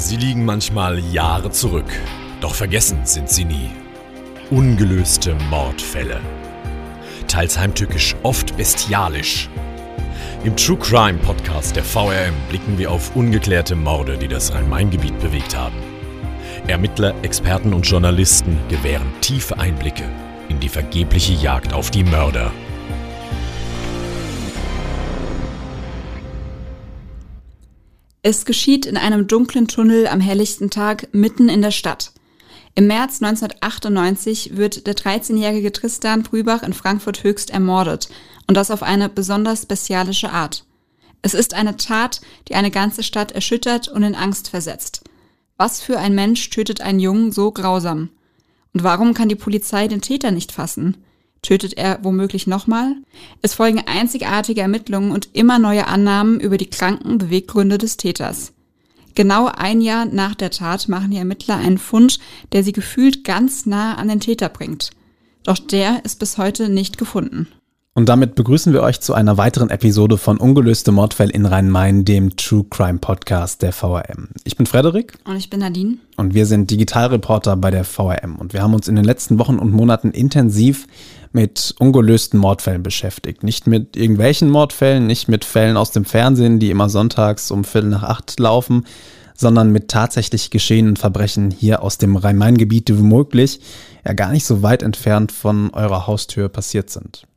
Sie liegen manchmal Jahre zurück, doch vergessen sind sie nie. Ungelöste Mordfälle. Teils heimtückisch, oft bestialisch. Im True Crime Podcast der VRM blicken wir auf ungeklärte Morde, die das Rhein-Main-Gebiet bewegt haben. Ermittler, Experten und Journalisten gewähren tiefe Einblicke in die vergebliche Jagd auf die Mörder. Es geschieht in einem dunklen Tunnel am helllichten Tag mitten in der Stadt. Im März 1998 wird der 13-jährige Tristan Brübach in Frankfurt höchst ermordet und das auf eine besonders bestialische Art. Es ist eine Tat, die eine ganze Stadt erschüttert und in Angst versetzt. Was für ein Mensch tötet einen Jungen so grausam? Und warum kann die Polizei den Täter nicht fassen? Tötet er womöglich nochmal? Es folgen einzigartige Ermittlungen und immer neue Annahmen über die kranken Beweggründe des Täters. Genau ein Jahr nach der Tat machen die Ermittler einen Fund, der sie gefühlt ganz nah an den Täter bringt. Doch der ist bis heute nicht gefunden. Und damit begrüßen wir euch zu einer weiteren Episode von Ungelöste Mordfälle in Rhein-Main, dem True Crime Podcast der VRM. Ich bin Frederik. Und ich bin Nadine. Und wir sind Digitalreporter bei der VRM. Und wir haben uns in den letzten Wochen und Monaten intensiv mit ungelösten Mordfällen beschäftigt. Nicht mit irgendwelchen Mordfällen, nicht mit Fällen aus dem Fernsehen, die immer sonntags um Viertel nach acht laufen, sondern mit tatsächlich geschehenen Verbrechen hier aus dem Rhein-Main-Gebiet, die womöglich ja gar nicht so weit entfernt von eurer Haustür passiert sind.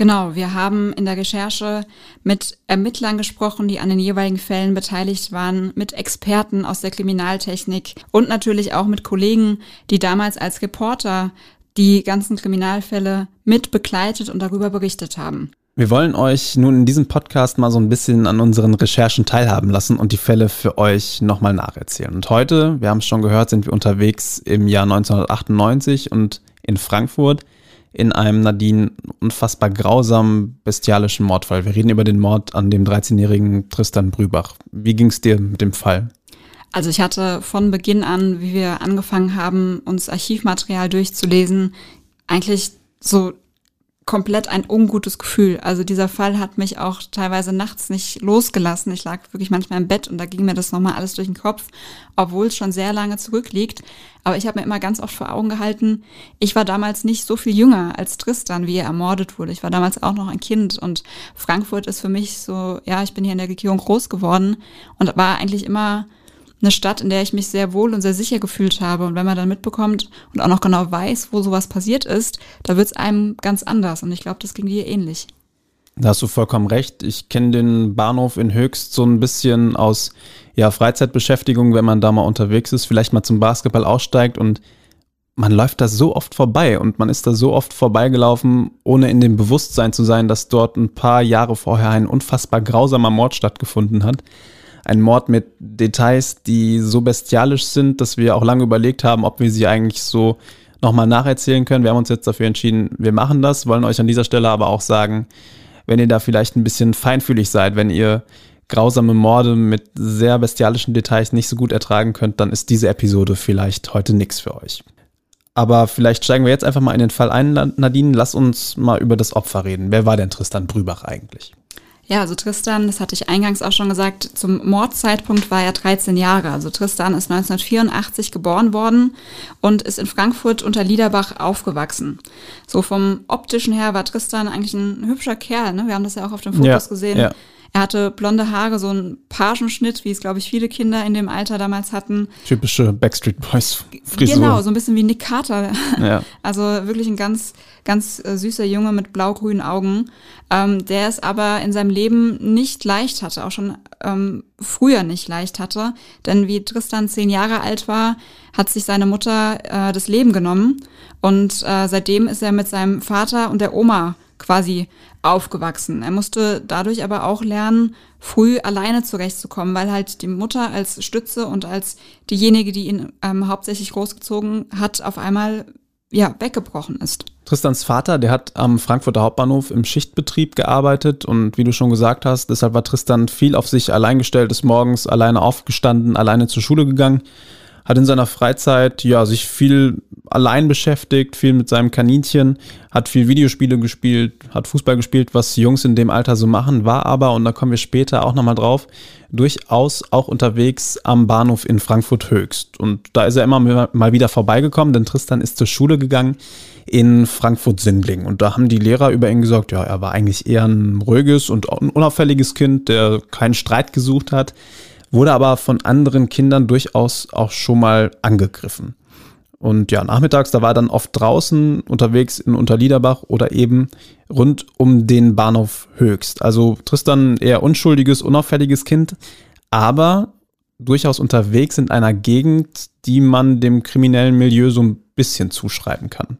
Genau, wir haben in der Recherche mit Ermittlern gesprochen, die an den jeweiligen Fällen beteiligt waren, mit Experten aus der Kriminaltechnik und natürlich auch mit Kollegen, die damals als Reporter die ganzen Kriminalfälle mit begleitet und darüber berichtet haben. Wir wollen euch nun in diesem Podcast mal so ein bisschen an unseren Recherchen teilhaben lassen und die Fälle für euch nochmal nacherzählen. Und heute, wir haben es schon gehört, sind wir unterwegs im Jahr 1998 und in Frankfurt in einem Nadine unfassbar grausamen, bestialischen Mordfall. Wir reden über den Mord an dem 13-jährigen Tristan Brübach. Wie ging es dir mit dem Fall? Also ich hatte von Beginn an, wie wir angefangen haben, uns Archivmaterial durchzulesen, eigentlich so komplett ein ungutes Gefühl. Also dieser Fall hat mich auch teilweise nachts nicht losgelassen. Ich lag wirklich manchmal im Bett und da ging mir das nochmal alles durch den Kopf, obwohl es schon sehr lange zurückliegt. Aber ich habe mir immer ganz oft vor Augen gehalten, ich war damals nicht so viel jünger als Tristan, wie er ermordet wurde. Ich war damals auch noch ein Kind und Frankfurt ist für mich so, ja, ich bin hier in der Regierung groß geworden und war eigentlich immer eine Stadt, in der ich mich sehr wohl und sehr sicher gefühlt habe. Und wenn man dann mitbekommt und auch noch genau weiß, wo sowas passiert ist, da wird es einem ganz anders. Und ich glaube, das ging dir ähnlich. Da hast du vollkommen recht. Ich kenne den Bahnhof in Höchst so ein bisschen aus ja, Freizeitbeschäftigung, wenn man da mal unterwegs ist, vielleicht mal zum Basketball aussteigt und man läuft da so oft vorbei und man ist da so oft vorbeigelaufen, ohne in dem Bewusstsein zu sein, dass dort ein paar Jahre vorher ein unfassbar grausamer Mord stattgefunden hat ein Mord mit Details, die so bestialisch sind, dass wir auch lange überlegt haben, ob wir sie eigentlich so nochmal nacherzählen können. Wir haben uns jetzt dafür entschieden, wir machen das, wollen euch an dieser Stelle aber auch sagen, wenn ihr da vielleicht ein bisschen feinfühlig seid, wenn ihr grausame Morde mit sehr bestialischen Details nicht so gut ertragen könnt, dann ist diese Episode vielleicht heute nichts für euch. Aber vielleicht steigen wir jetzt einfach mal in den Fall ein, Nadine. Lass uns mal über das Opfer reden. Wer war denn Tristan Brübach eigentlich? Ja, also Tristan, das hatte ich eingangs auch schon gesagt, zum Mordzeitpunkt war er 13 Jahre. Also Tristan ist 1984 geboren worden und ist in Frankfurt unter Liederbach aufgewachsen. So vom optischen her war Tristan eigentlich ein hübscher Kerl. Ne? Wir haben das ja auch auf dem Fotos ja, gesehen. Ja. Er hatte blonde Haare, so einen Pagenschnitt, wie es, glaube ich, viele Kinder in dem Alter damals hatten. Typische Backstreet Boys Frisur. Genau, so ein bisschen wie Nick Carter. Ja. Also wirklich ein ganz, ganz äh, süßer Junge mit blau-grünen Augen, ähm, der es aber in seinem Leben nicht leicht hatte, auch schon ähm, früher nicht leicht hatte. Denn wie Tristan zehn Jahre alt war, hat sich seine Mutter äh, das Leben genommen. Und äh, seitdem ist er mit seinem Vater und der Oma quasi aufgewachsen. Er musste dadurch aber auch lernen, früh alleine zurechtzukommen, weil halt die Mutter als Stütze und als diejenige, die ihn ähm, hauptsächlich großgezogen hat, auf einmal ja weggebrochen ist. Tristans Vater, der hat am Frankfurter Hauptbahnhof im Schichtbetrieb gearbeitet und wie du schon gesagt hast, deshalb war Tristan viel auf sich allein gestellt, ist morgens alleine aufgestanden, alleine zur Schule gegangen hat in seiner Freizeit ja sich viel allein beschäftigt, viel mit seinem Kaninchen, hat viel Videospiele gespielt, hat Fußball gespielt, was Jungs in dem Alter so machen, war aber, und da kommen wir später auch nochmal drauf, durchaus auch unterwegs am Bahnhof in Frankfurt Höchst. Und da ist er immer mal wieder vorbeigekommen, denn Tristan ist zur Schule gegangen in Frankfurt-Sindling. Und da haben die Lehrer über ihn gesagt, ja, er war eigentlich eher ein ruhiges und unauffälliges Kind, der keinen Streit gesucht hat, wurde aber von anderen Kindern durchaus auch schon mal angegriffen. Und ja, nachmittags, da war er dann oft draußen unterwegs in Unterliederbach oder eben rund um den Bahnhof Höchst. Also Tristan eher unschuldiges, unauffälliges Kind, aber durchaus unterwegs in einer Gegend, die man dem kriminellen Milieu so ein bisschen zuschreiben kann.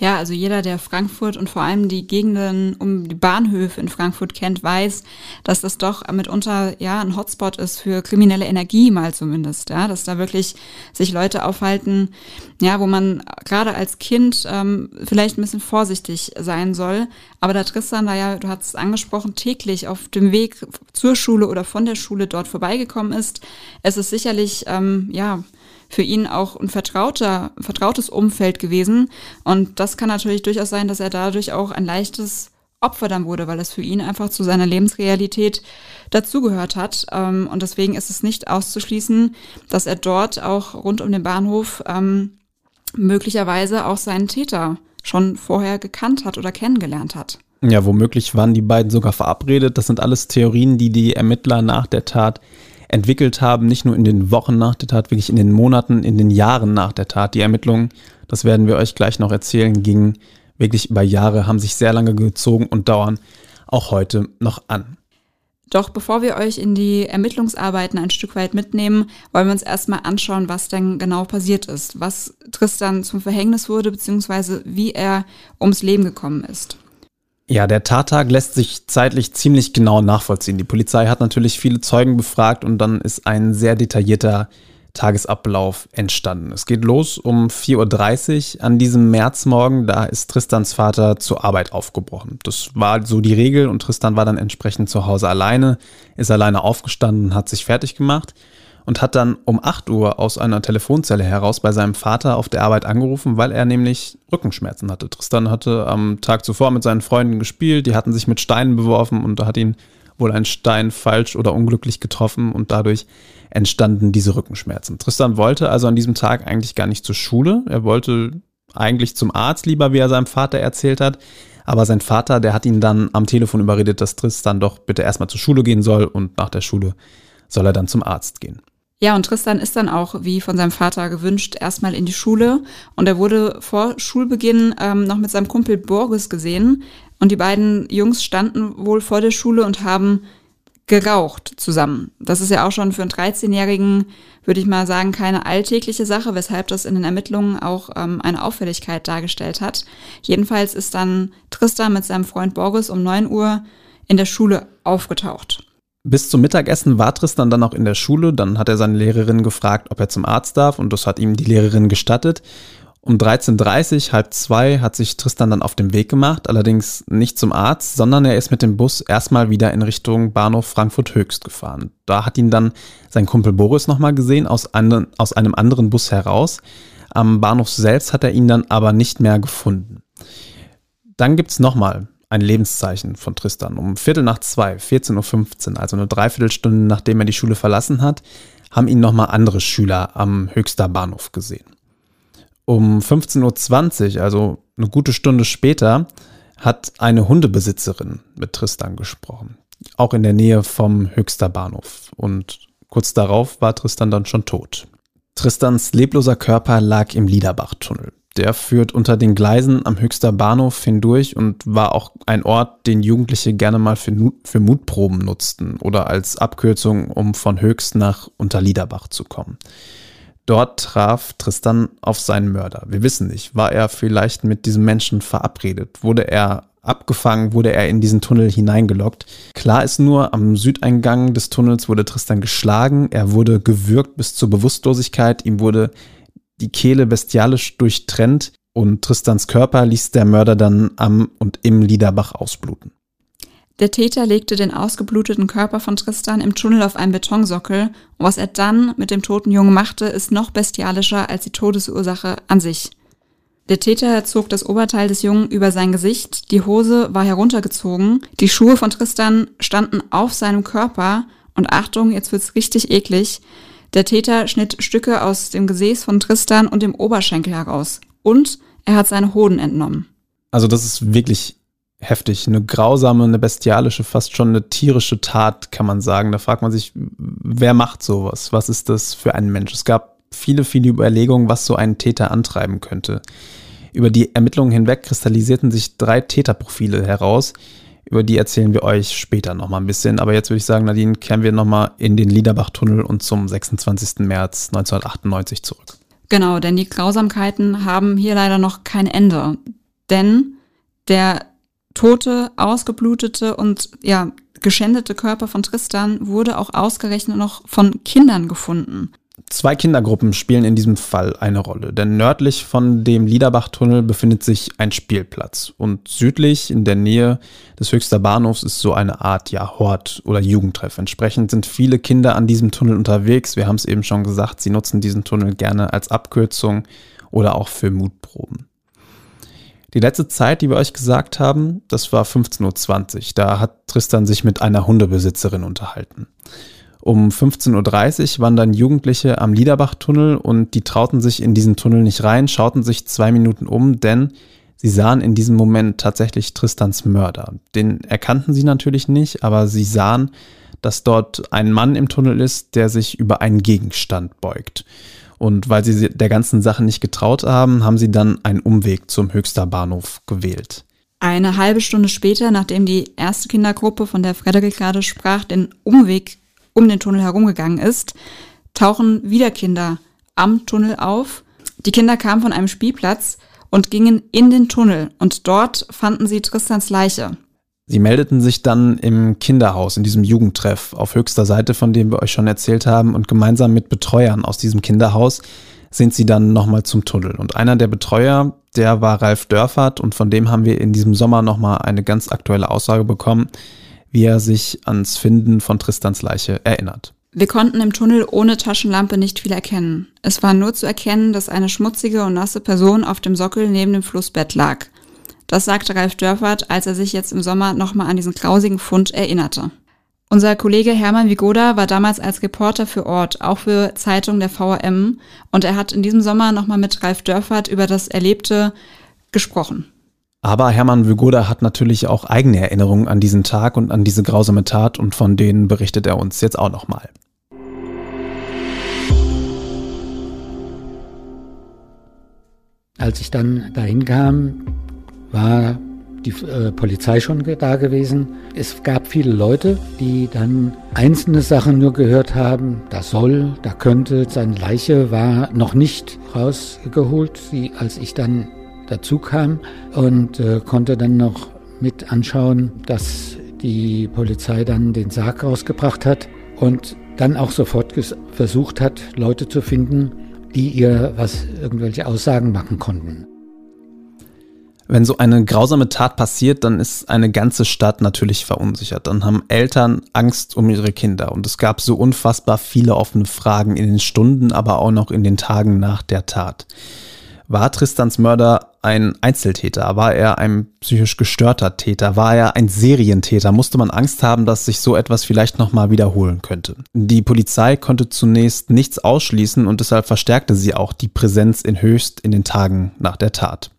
Ja, also jeder, der Frankfurt und vor allem die Gegenden um die Bahnhöfe in Frankfurt kennt, weiß, dass das doch mitunter ja ein Hotspot ist für kriminelle Energie mal zumindest, ja, dass da wirklich sich Leute aufhalten, ja, wo man gerade als Kind ähm, vielleicht ein bisschen vorsichtig sein soll. Aber da Tristan da ja, du hast es angesprochen, täglich auf dem Weg zur Schule oder von der Schule dort vorbeigekommen ist, es ist sicherlich ähm, ja für ihn auch ein vertrauter, vertrautes Umfeld gewesen. Und das kann natürlich durchaus sein, dass er dadurch auch ein leichtes Opfer dann wurde, weil es für ihn einfach zu seiner Lebensrealität dazugehört hat. Ähm, und deswegen ist es nicht auszuschließen, dass er dort auch rund um den Bahnhof ähm, möglicherweise auch seinen Täter schon vorher gekannt hat oder kennengelernt hat. Ja, womöglich waren die beiden sogar verabredet. Das sind alles Theorien, die die Ermittler nach der Tat entwickelt haben, nicht nur in den Wochen nach der Tat, wirklich in den Monaten, in den Jahren nach der Tat. Die Ermittlungen, das werden wir euch gleich noch erzählen, gingen wirklich über Jahre, haben sich sehr lange gezogen und dauern auch heute noch an. Doch bevor wir euch in die Ermittlungsarbeiten ein Stück weit mitnehmen, wollen wir uns erstmal anschauen, was denn genau passiert ist, was Tristan zum Verhängnis wurde, beziehungsweise wie er ums Leben gekommen ist. Ja, der Tattag lässt sich zeitlich ziemlich genau nachvollziehen. Die Polizei hat natürlich viele Zeugen befragt und dann ist ein sehr detaillierter Tagesablauf entstanden. Es geht los um 4.30 Uhr an diesem Märzmorgen. Da ist Tristans Vater zur Arbeit aufgebrochen. Das war so die Regel und Tristan war dann entsprechend zu Hause alleine, ist alleine aufgestanden, hat sich fertig gemacht und hat dann um 8 Uhr aus einer Telefonzelle heraus bei seinem Vater auf der Arbeit angerufen, weil er nämlich Rückenschmerzen hatte. Tristan hatte am Tag zuvor mit seinen Freunden gespielt, die hatten sich mit Steinen beworfen und da hat ihn wohl ein Stein falsch oder unglücklich getroffen und dadurch entstanden diese Rückenschmerzen. Tristan wollte also an diesem Tag eigentlich gar nicht zur Schule. Er wollte eigentlich zum Arzt lieber, wie er seinem Vater erzählt hat. Aber sein Vater, der hat ihn dann am Telefon überredet, dass Tristan doch bitte erstmal zur Schule gehen soll und nach der Schule soll er dann zum Arzt gehen. Ja, und Tristan ist dann auch, wie von seinem Vater gewünscht, erstmal in die Schule. Und er wurde vor Schulbeginn ähm, noch mit seinem Kumpel Borges gesehen. Und die beiden Jungs standen wohl vor der Schule und haben geraucht zusammen. Das ist ja auch schon für einen 13-Jährigen, würde ich mal sagen, keine alltägliche Sache, weshalb das in den Ermittlungen auch ähm, eine Auffälligkeit dargestellt hat. Jedenfalls ist dann Tristan mit seinem Freund Borges um 9 Uhr in der Schule aufgetaucht. Bis zum Mittagessen war Tristan dann auch in der Schule. Dann hat er seine Lehrerin gefragt, ob er zum Arzt darf und das hat ihm die Lehrerin gestattet. Um 13.30 Uhr, halb zwei, hat sich Tristan dann auf den Weg gemacht, allerdings nicht zum Arzt, sondern er ist mit dem Bus erstmal wieder in Richtung Bahnhof Frankfurt Höchst gefahren. Da hat ihn dann sein Kumpel Boris nochmal gesehen, aus, einem, aus einem anderen Bus heraus. Am Bahnhof selbst hat er ihn dann aber nicht mehr gefunden. Dann gibt's nochmal ein Lebenszeichen von Tristan. Um Viertel nach zwei, 14.15 Uhr, also eine Dreiviertelstunde nachdem er die Schule verlassen hat, haben ihn nochmal andere Schüler am Höchster Bahnhof gesehen. Um 15.20 Uhr, also eine gute Stunde später, hat eine Hundebesitzerin mit Tristan gesprochen. Auch in der Nähe vom Höchster Bahnhof. Und kurz darauf war Tristan dann schon tot. Tristans lebloser Körper lag im Liederbachtunnel. Der führt unter den Gleisen am Höchster Bahnhof hindurch und war auch ein Ort, den Jugendliche gerne mal für, für Mutproben nutzten oder als Abkürzung, um von Höchst nach Unterliederbach zu kommen. Dort traf Tristan auf seinen Mörder. Wir wissen nicht, war er vielleicht mit diesem Menschen verabredet? Wurde er abgefangen, wurde er in diesen Tunnel hineingelockt? Klar ist nur, am Südeingang des Tunnels wurde Tristan geschlagen, er wurde gewürgt bis zur Bewusstlosigkeit, ihm wurde die Kehle bestialisch durchtrennt und Tristans Körper ließ der Mörder dann am und im Liederbach ausbluten. Der Täter legte den ausgebluteten Körper von Tristan im Tunnel auf einen Betonsockel und was er dann mit dem toten Jungen machte, ist noch bestialischer als die Todesursache an sich. Der Täter zog das Oberteil des Jungen über sein Gesicht, die Hose war heruntergezogen, die Schuhe von Tristan standen auf seinem Körper und Achtung, jetzt wird's richtig eklig, der Täter schnitt Stücke aus dem Gesäß von Tristan und dem Oberschenkel heraus und er hat seine Hoden entnommen. Also das ist wirklich heftig. Eine grausame, eine bestialische, fast schon eine tierische Tat, kann man sagen. Da fragt man sich, wer macht sowas? Was ist das für ein Mensch? Es gab viele, viele Überlegungen, was so einen Täter antreiben könnte. Über die Ermittlungen hinweg kristallisierten sich drei Täterprofile heraus. Über die erzählen wir euch später nochmal ein bisschen. Aber jetzt würde ich sagen, Nadine, kehren wir nochmal in den Liederbach-Tunnel und zum 26. März 1998 zurück. Genau, denn die Grausamkeiten haben hier leider noch kein Ende. Denn der tote, ausgeblutete und ja, geschändete Körper von Tristan wurde auch ausgerechnet noch von Kindern gefunden. Zwei Kindergruppen spielen in diesem Fall eine Rolle, denn nördlich von dem Liederbach-Tunnel befindet sich ein Spielplatz und südlich in der Nähe des Höchster Bahnhofs ist so eine Art ja, Hort oder Jugendtreff. Entsprechend sind viele Kinder an diesem Tunnel unterwegs. Wir haben es eben schon gesagt, sie nutzen diesen Tunnel gerne als Abkürzung oder auch für Mutproben. Die letzte Zeit, die wir euch gesagt haben, das war 15.20 Uhr. Da hat Tristan sich mit einer Hundebesitzerin unterhalten. Um 15.30 Uhr waren dann Jugendliche am Liederbach-Tunnel und die trauten sich in diesen Tunnel nicht rein, schauten sich zwei Minuten um, denn sie sahen in diesem Moment tatsächlich Tristans Mörder. Den erkannten sie natürlich nicht, aber sie sahen, dass dort ein Mann im Tunnel ist, der sich über einen Gegenstand beugt. Und weil sie der ganzen Sache nicht getraut haben, haben sie dann einen Umweg zum Höchster Bahnhof gewählt. Eine halbe Stunde später, nachdem die erste Kindergruppe, von der Frederik gerade sprach, den Umweg um den Tunnel herumgegangen ist, tauchen wieder Kinder am Tunnel auf. Die Kinder kamen von einem Spielplatz und gingen in den Tunnel und dort fanden sie Tristans Leiche. Sie meldeten sich dann im Kinderhaus, in diesem Jugendtreff auf höchster Seite, von dem wir euch schon erzählt haben, und gemeinsam mit Betreuern aus diesem Kinderhaus sind sie dann nochmal zum Tunnel. Und einer der Betreuer, der war Ralf Dörfert und von dem haben wir in diesem Sommer nochmal eine ganz aktuelle Aussage bekommen, wie er sich ans Finden von Tristans Leiche erinnert. Wir konnten im Tunnel ohne Taschenlampe nicht viel erkennen. Es war nur zu erkennen, dass eine schmutzige und nasse Person auf dem Sockel neben dem Flussbett lag. Das sagte Ralf Dörfert, als er sich jetzt im Sommer nochmal an diesen grausigen Fund erinnerte. Unser Kollege Hermann Vigoda war damals als Reporter für Ort, auch für Zeitung der VRM, und er hat in diesem Sommer nochmal mit Ralf Dörfert über das Erlebte gesprochen. Aber Hermann Vigoda hat natürlich auch eigene Erinnerungen an diesen Tag und an diese grausame Tat und von denen berichtet er uns jetzt auch nochmal. Als ich dann dahin kam, war die äh, Polizei schon da gewesen. Es gab viele Leute, die dann einzelne Sachen nur gehört haben. Da soll, da könnte, seine Leiche war noch nicht rausgeholt, die, als ich dann dazu kam und äh, konnte dann noch mit anschauen, dass die Polizei dann den Sarg rausgebracht hat und dann auch sofort versucht hat, Leute zu finden, die ihr was irgendwelche Aussagen machen konnten. Wenn so eine grausame Tat passiert, dann ist eine ganze Stadt natürlich verunsichert. Dann haben Eltern Angst um ihre Kinder. Und es gab so unfassbar viele offene Fragen in den Stunden, aber auch noch in den Tagen nach der Tat. War Tristans Mörder ein Einzeltäter? War er ein psychisch gestörter Täter? War er ein Serientäter? Musste man Angst haben, dass sich so etwas vielleicht nochmal wiederholen könnte? Die Polizei konnte zunächst nichts ausschließen und deshalb verstärkte sie auch die Präsenz in Höchst in den Tagen nach der Tat.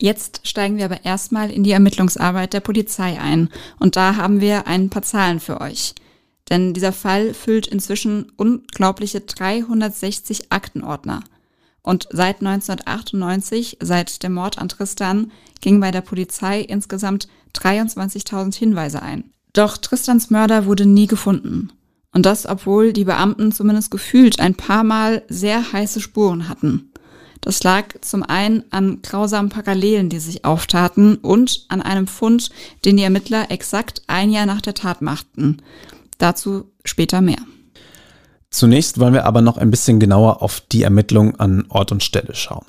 Jetzt steigen wir aber erstmal in die Ermittlungsarbeit der Polizei ein. Und da haben wir ein paar Zahlen für euch. Denn dieser Fall füllt inzwischen unglaubliche 360 Aktenordner. Und seit 1998, seit dem Mord an Tristan, gingen bei der Polizei insgesamt 23.000 Hinweise ein. Doch Tristans Mörder wurde nie gefunden. Und das, obwohl die Beamten zumindest gefühlt ein paar Mal sehr heiße Spuren hatten. Das lag zum einen an grausamen Parallelen, die sich auftaten und an einem Fund, den die Ermittler exakt ein Jahr nach der Tat machten. Dazu später mehr. Zunächst wollen wir aber noch ein bisschen genauer auf die Ermittlung an Ort und Stelle schauen.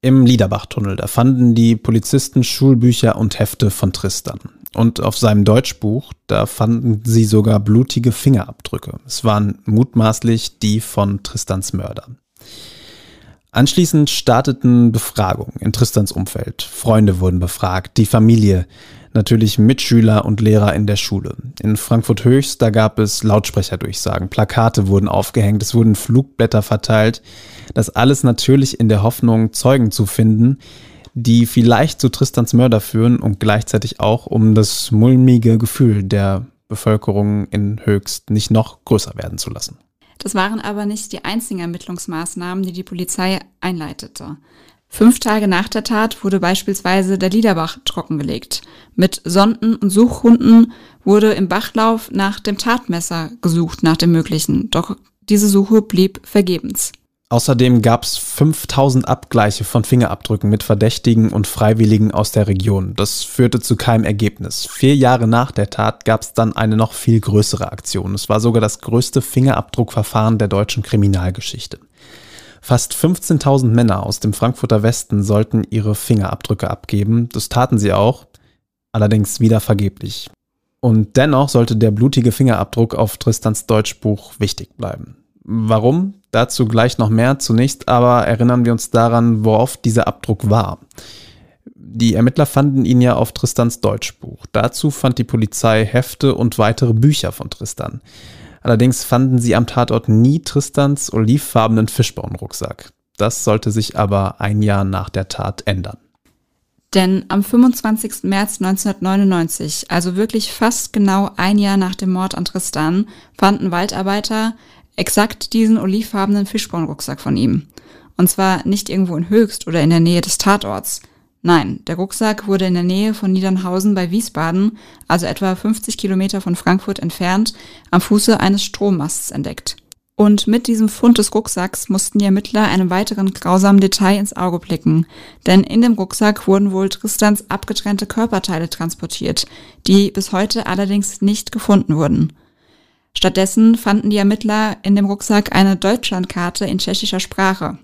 Im Liederbachtunnel, da fanden die Polizisten Schulbücher und Hefte von Tristan. Und auf seinem Deutschbuch, da fanden sie sogar blutige Fingerabdrücke. Es waren mutmaßlich die von Tristans Mörder. Anschließend starteten Befragungen in Tristans Umfeld. Freunde wurden befragt, die Familie, natürlich Mitschüler und Lehrer in der Schule. In Frankfurt Höchst, da gab es Lautsprecherdurchsagen, Plakate wurden aufgehängt, es wurden Flugblätter verteilt. Das alles natürlich in der Hoffnung, Zeugen zu finden, die vielleicht zu Tristans Mörder führen und gleichzeitig auch, um das mulmige Gefühl der Bevölkerung in Höchst nicht noch größer werden zu lassen. Das waren aber nicht die einzigen Ermittlungsmaßnahmen, die die Polizei einleitete. Fünf Tage nach der Tat wurde beispielsweise der Liederbach trockengelegt. Mit Sonden und Suchhunden wurde im Bachlauf nach dem Tatmesser gesucht, nach dem Möglichen. Doch diese Suche blieb vergebens. Außerdem gab es 5000 Abgleiche von Fingerabdrücken mit Verdächtigen und Freiwilligen aus der Region. Das führte zu keinem Ergebnis. Vier Jahre nach der Tat gab es dann eine noch viel größere Aktion. Es war sogar das größte Fingerabdruckverfahren der deutschen Kriminalgeschichte. Fast 15.000 Männer aus dem Frankfurter Westen sollten ihre Fingerabdrücke abgeben. Das taten sie auch, allerdings wieder vergeblich. Und dennoch sollte der blutige Fingerabdruck auf Tristans Deutschbuch wichtig bleiben. Warum? Dazu gleich noch mehr. Zunächst aber erinnern wir uns daran, worauf dieser Abdruck war. Die Ermittler fanden ihn ja auf Tristans Deutschbuch. Dazu fand die Polizei Hefte und weitere Bücher von Tristan. Allerdings fanden sie am Tatort nie Tristans olivfarbenen Fischbaumrucksack. Das sollte sich aber ein Jahr nach der Tat ändern. Denn am 25. März 1999, also wirklich fast genau ein Jahr nach dem Mord an Tristan, fanden Waldarbeiter exakt diesen olivfarbenen Fischbaumrucksack von ihm. Und zwar nicht irgendwo in Höchst oder in der Nähe des Tatorts, Nein, der Rucksack wurde in der Nähe von Niedernhausen bei Wiesbaden, also etwa 50 Kilometer von Frankfurt entfernt, am Fuße eines Strommasts entdeckt. Und mit diesem Fund des Rucksacks mussten die Ermittler einem weiteren grausamen Detail ins Auge blicken. Denn in dem Rucksack wurden wohl Tristans abgetrennte Körperteile transportiert, die bis heute allerdings nicht gefunden wurden. Stattdessen fanden die Ermittler in dem Rucksack eine Deutschlandkarte in tschechischer Sprache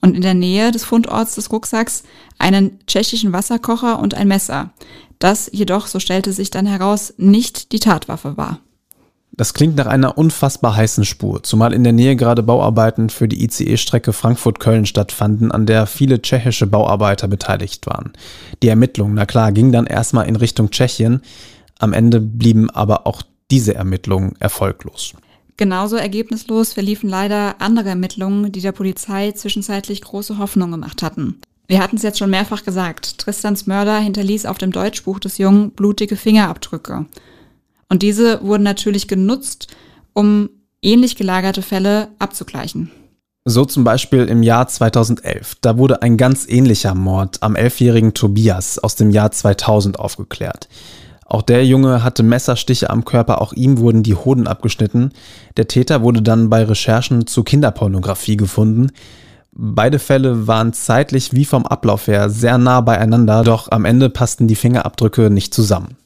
und in der Nähe des Fundorts des Rucksacks einen tschechischen Wasserkocher und ein Messer, das jedoch, so stellte sich dann heraus, nicht die Tatwaffe war. Das klingt nach einer unfassbar heißen Spur, zumal in der Nähe gerade Bauarbeiten für die ICE-Strecke Frankfurt-Köln stattfanden, an der viele tschechische Bauarbeiter beteiligt waren. Die Ermittlungen, na klar, gingen dann erstmal in Richtung Tschechien, am Ende blieben aber auch diese Ermittlungen erfolglos. Genauso ergebnislos verliefen leider andere Ermittlungen, die der Polizei zwischenzeitlich große Hoffnung gemacht hatten. Wir hatten es jetzt schon mehrfach gesagt, Tristans Mörder hinterließ auf dem Deutschbuch des Jungen blutige Fingerabdrücke. Und diese wurden natürlich genutzt, um ähnlich gelagerte Fälle abzugleichen. So zum Beispiel im Jahr 2011. Da wurde ein ganz ähnlicher Mord am elfjährigen Tobias aus dem Jahr 2000 aufgeklärt. Auch der Junge hatte Messerstiche am Körper, auch ihm wurden die Hoden abgeschnitten. Der Täter wurde dann bei Recherchen zu Kinderpornografie gefunden. Beide Fälle waren zeitlich wie vom Ablauf her sehr nah beieinander, doch am Ende passten die Fingerabdrücke nicht zusammen.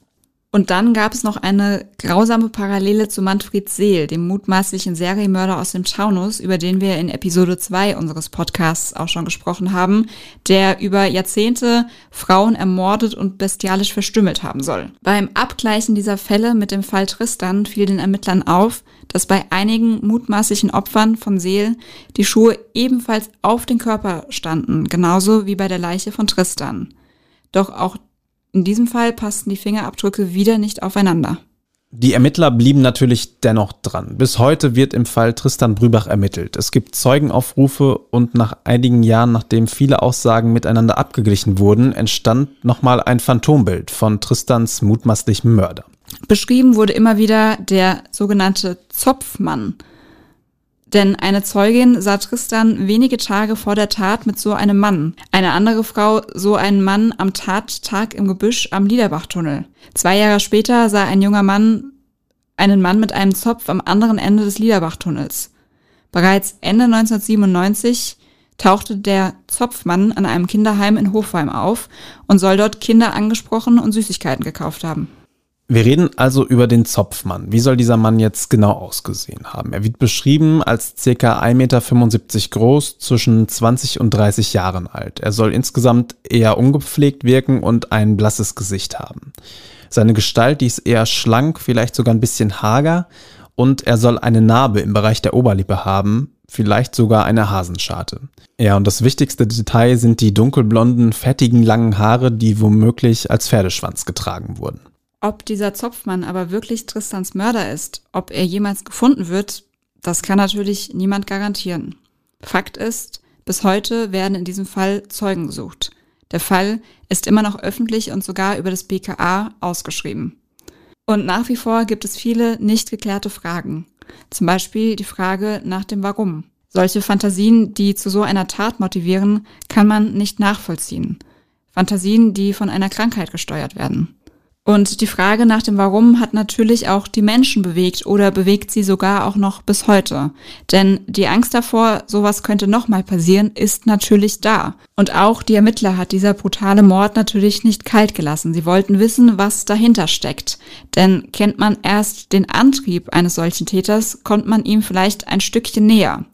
Und dann gab es noch eine grausame Parallele zu Manfred Seel, dem mutmaßlichen Serienmörder aus dem Taunus, über den wir in Episode 2 unseres Podcasts auch schon gesprochen haben, der über Jahrzehnte Frauen ermordet und bestialisch verstümmelt haben soll. Beim Abgleichen dieser Fälle mit dem Fall Tristan fiel den Ermittlern auf, dass bei einigen mutmaßlichen Opfern von Seel die Schuhe ebenfalls auf den Körper standen, genauso wie bei der Leiche von Tristan. Doch auch in diesem Fall passten die Fingerabdrücke wieder nicht aufeinander. Die Ermittler blieben natürlich dennoch dran. Bis heute wird im Fall Tristan Brübach ermittelt. Es gibt Zeugenaufrufe und nach einigen Jahren, nachdem viele Aussagen miteinander abgeglichen wurden, entstand nochmal ein Phantombild von Tristans mutmaßlichem Mörder. Beschrieben wurde immer wieder der sogenannte Zopfmann, denn eine Zeugin sah Tristan wenige Tage vor der Tat mit so einem Mann. Eine andere Frau so einen Mann am Tattag im Gebüsch am Liederbachtunnel. Zwei Jahre später sah ein junger Mann einen Mann mit einem Zopf am anderen Ende des Liederbachtunnels. Bereits Ende 1997 tauchte der Zopfmann an einem Kinderheim in Hofheim auf und soll dort Kinder angesprochen und Süßigkeiten gekauft haben. Wir reden also über den Zopfmann. Wie soll dieser Mann jetzt genau ausgesehen haben? Er wird beschrieben als ca. 1,75 Meter groß, zwischen 20 und 30 Jahren alt. Er soll insgesamt eher ungepflegt wirken und ein blasses Gesicht haben. Seine Gestalt, die ist eher schlank, vielleicht sogar ein bisschen hager und er soll eine Narbe im Bereich der Oberlippe haben, vielleicht sogar eine Hasenscharte. Ja, und das wichtigste Detail sind die dunkelblonden, fettigen, langen Haare, die womöglich als Pferdeschwanz getragen wurden. Ob dieser Zopfmann aber wirklich Tristans Mörder ist, ob er jemals gefunden wird, das kann natürlich niemand garantieren. Fakt ist, bis heute werden in diesem Fall Zeugen gesucht. Der Fall ist immer noch öffentlich und sogar über das BKA ausgeschrieben. Und nach wie vor gibt es viele nicht geklärte Fragen. Zum Beispiel die Frage nach dem Warum. Solche Fantasien, die zu so einer Tat motivieren, kann man nicht nachvollziehen. Fantasien, die von einer Krankheit gesteuert werden. Und die Frage nach dem Warum hat natürlich auch die Menschen bewegt oder bewegt sie sogar auch noch bis heute. Denn die Angst davor, sowas könnte nochmal passieren, ist natürlich da. Und auch die Ermittler hat dieser brutale Mord natürlich nicht kalt gelassen. Sie wollten wissen, was dahinter steckt. Denn kennt man erst den Antrieb eines solchen Täters, kommt man ihm vielleicht ein Stückchen näher.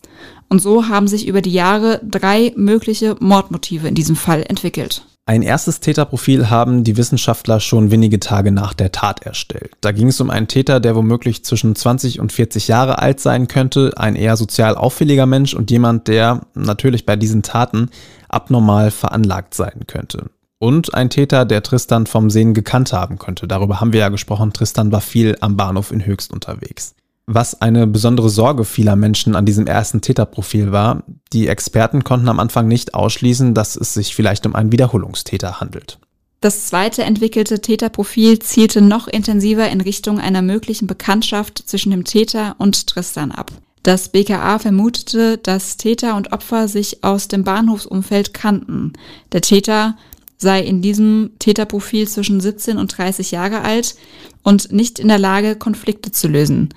Und so haben sich über die Jahre drei mögliche Mordmotive in diesem Fall entwickelt. Ein erstes Täterprofil haben die Wissenschaftler schon wenige Tage nach der Tat erstellt. Da ging es um einen Täter, der womöglich zwischen 20 und 40 Jahre alt sein könnte, ein eher sozial auffälliger Mensch und jemand, der natürlich bei diesen Taten abnormal veranlagt sein könnte. Und ein Täter, der Tristan vom Sehen gekannt haben könnte. Darüber haben wir ja gesprochen. Tristan war viel am Bahnhof in Höchst unterwegs. Was eine besondere Sorge vieler Menschen an diesem ersten Täterprofil war, die Experten konnten am Anfang nicht ausschließen, dass es sich vielleicht um einen Wiederholungstäter handelt. Das zweite entwickelte Täterprofil zielte noch intensiver in Richtung einer möglichen Bekanntschaft zwischen dem Täter und Tristan ab. Das BKA vermutete, dass Täter und Opfer sich aus dem Bahnhofsumfeld kannten. Der Täter sei in diesem Täterprofil zwischen 17 und 30 Jahre alt und nicht in der Lage, Konflikte zu lösen.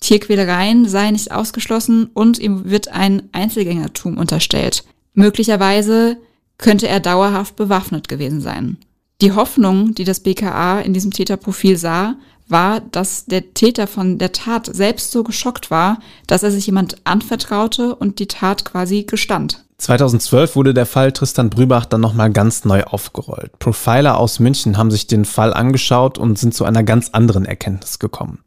Tierquälereien seien nicht ausgeschlossen und ihm wird ein Einzelgängertum unterstellt. Möglicherweise könnte er dauerhaft bewaffnet gewesen sein. Die Hoffnung, die das BKA in diesem Täterprofil sah, war, dass der Täter von der Tat selbst so geschockt war, dass er sich jemand anvertraute und die Tat quasi gestand. 2012 wurde der Fall Tristan Brübach dann nochmal ganz neu aufgerollt. Profiler aus München haben sich den Fall angeschaut und sind zu einer ganz anderen Erkenntnis gekommen.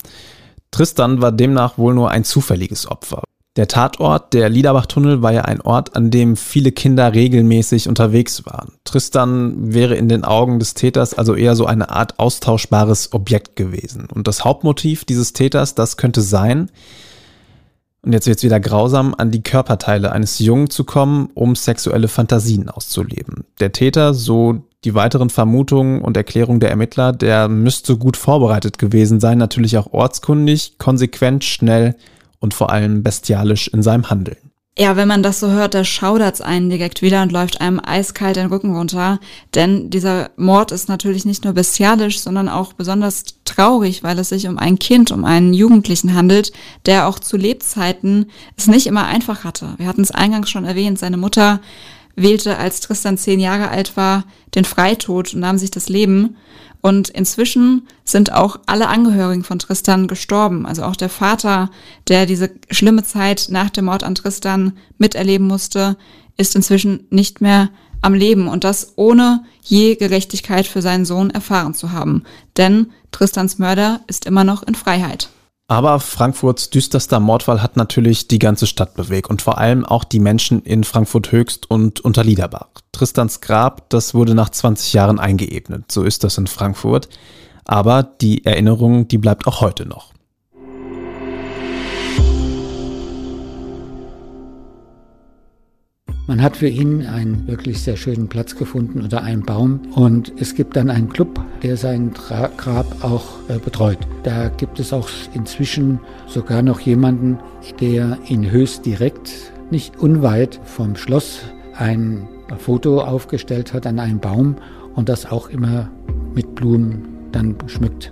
Tristan war demnach wohl nur ein zufälliges Opfer. Der Tatort, der Liederbach-Tunnel, war ja ein Ort, an dem viele Kinder regelmäßig unterwegs waren. Tristan wäre in den Augen des Täters also eher so eine Art austauschbares Objekt gewesen. Und das Hauptmotiv dieses Täters, das könnte sein, und jetzt wird es wieder grausam, an die Körperteile eines Jungen zu kommen, um sexuelle Fantasien auszuleben. Der Täter, so die weiteren Vermutungen und Erklärungen der Ermittler, der müsste gut vorbereitet gewesen sein, natürlich auch ortskundig, konsequent, schnell und vor allem bestialisch in seinem Handeln. Ja, wenn man das so hört, da schaudert's einen direkt wieder und läuft einem eiskalt den Rücken runter. Denn dieser Mord ist natürlich nicht nur bestialisch, sondern auch besonders traurig, weil es sich um ein Kind, um einen Jugendlichen handelt, der auch zu Lebzeiten es nicht immer einfach hatte. Wir hatten es eingangs schon erwähnt, seine Mutter wählte, als Tristan zehn Jahre alt war, den Freitod und nahm sich das Leben. Und inzwischen sind auch alle Angehörigen von Tristan gestorben. Also auch der Vater, der diese schlimme Zeit nach dem Mord an Tristan miterleben musste, ist inzwischen nicht mehr am Leben und das ohne je Gerechtigkeit für seinen Sohn erfahren zu haben. Denn Tristans Mörder ist immer noch in Freiheit. Aber Frankfurts düsterster Mordfall hat natürlich die ganze Stadt bewegt und vor allem auch die Menschen in Frankfurt Höchst und Unterliederbach. Tristans Grab, das wurde nach 20 Jahren eingeebnet. So ist das in Frankfurt. Aber die Erinnerung, die bleibt auch heute noch. Man hat für ihn einen wirklich sehr schönen Platz gefunden unter einem Baum und es gibt dann einen Club, der sein Grab auch äh, betreut. Da gibt es auch inzwischen sogar noch jemanden, der in Höchst direkt, nicht unweit vom Schloss, ein Foto aufgestellt hat an einem Baum und das auch immer mit Blumen dann schmückt.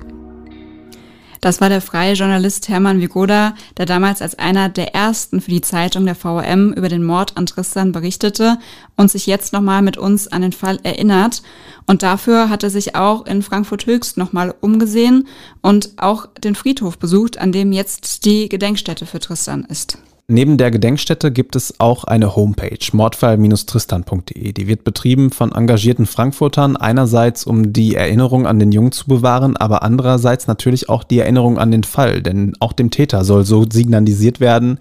Das war der freie Journalist Hermann Vigoda, der damals als einer der ersten für die Zeitung der VRM über den Mord an Tristan berichtete und sich jetzt nochmal mit uns an den Fall erinnert. Und dafür hat er sich auch in Frankfurt Höchst nochmal umgesehen und auch den Friedhof besucht, an dem jetzt die Gedenkstätte für Tristan ist. Neben der Gedenkstätte gibt es auch eine Homepage, mordfall-tristan.de. Die wird betrieben von engagierten Frankfurtern, einerseits um die Erinnerung an den Jungen zu bewahren, aber andererseits natürlich auch die Erinnerung an den Fall, denn auch dem Täter soll so signalisiert werden,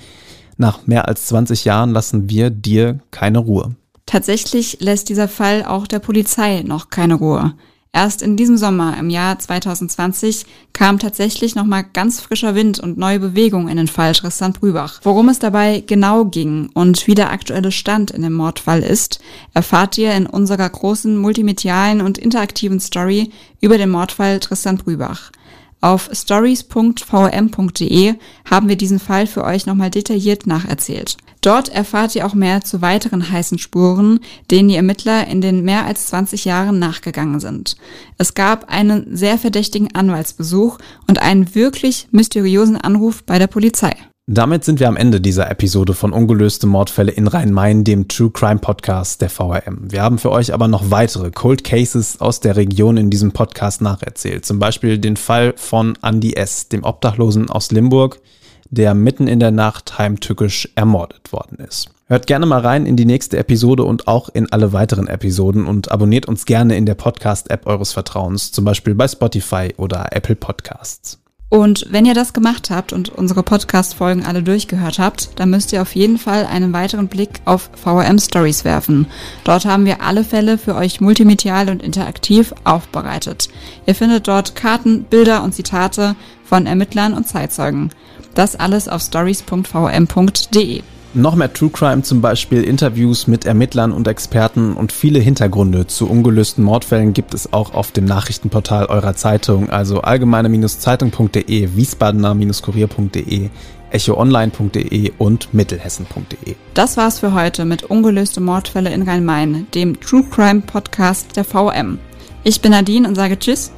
nach mehr als 20 Jahren lassen wir dir keine Ruhe. Tatsächlich lässt dieser Fall auch der Polizei noch keine Ruhe. Erst in diesem Sommer im Jahr 2020 kam tatsächlich nochmal ganz frischer Wind und neue Bewegung in den Fall Tristan Brübach. Worum es dabei genau ging und wie der aktuelle Stand in dem Mordfall ist, erfahrt ihr in unserer großen multimedialen und interaktiven Story über den Mordfall Tristan Brübach. Auf stories.vm.de haben wir diesen Fall für euch nochmal detailliert nacherzählt. Dort erfahrt ihr auch mehr zu weiteren heißen Spuren, denen die Ermittler in den mehr als 20 Jahren nachgegangen sind. Es gab einen sehr verdächtigen Anwaltsbesuch und einen wirklich mysteriösen Anruf bei der Polizei. Damit sind wir am Ende dieser Episode von Ungelöste Mordfälle in Rhein-Main, dem True Crime Podcast der VRM. Wir haben für euch aber noch weitere Cold Cases aus der Region in diesem Podcast nacherzählt. Zum Beispiel den Fall von Andy S., dem Obdachlosen aus Limburg, der mitten in der Nacht heimtückisch ermordet worden ist. Hört gerne mal rein in die nächste Episode und auch in alle weiteren Episoden und abonniert uns gerne in der Podcast-App eures Vertrauens, zum Beispiel bei Spotify oder Apple Podcasts. Und wenn ihr das gemacht habt und unsere Podcast-Folgen alle durchgehört habt, dann müsst ihr auf jeden Fall einen weiteren Blick auf VRM Stories werfen. Dort haben wir alle Fälle für euch multimedial und interaktiv aufbereitet. Ihr findet dort Karten, Bilder und Zitate von Ermittlern und Zeitzeugen. Das alles auf stories.vm.de. Noch mehr True Crime, zum Beispiel Interviews mit Ermittlern und Experten und viele Hintergründe zu ungelösten Mordfällen gibt es auch auf dem Nachrichtenportal eurer Zeitung, also allgemeine-zeitung.de, wiesbadener-kurier.de, echoonline.de und mittelhessen.de. Das war's für heute mit Ungelöste Mordfälle in Rhein-Main, dem True Crime Podcast der VM. Ich bin Nadine und sage Tschüss.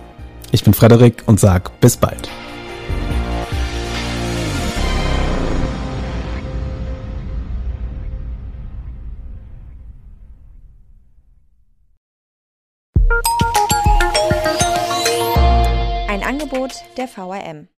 Ich bin Frederik und sag bis bald. Angebot der VRM.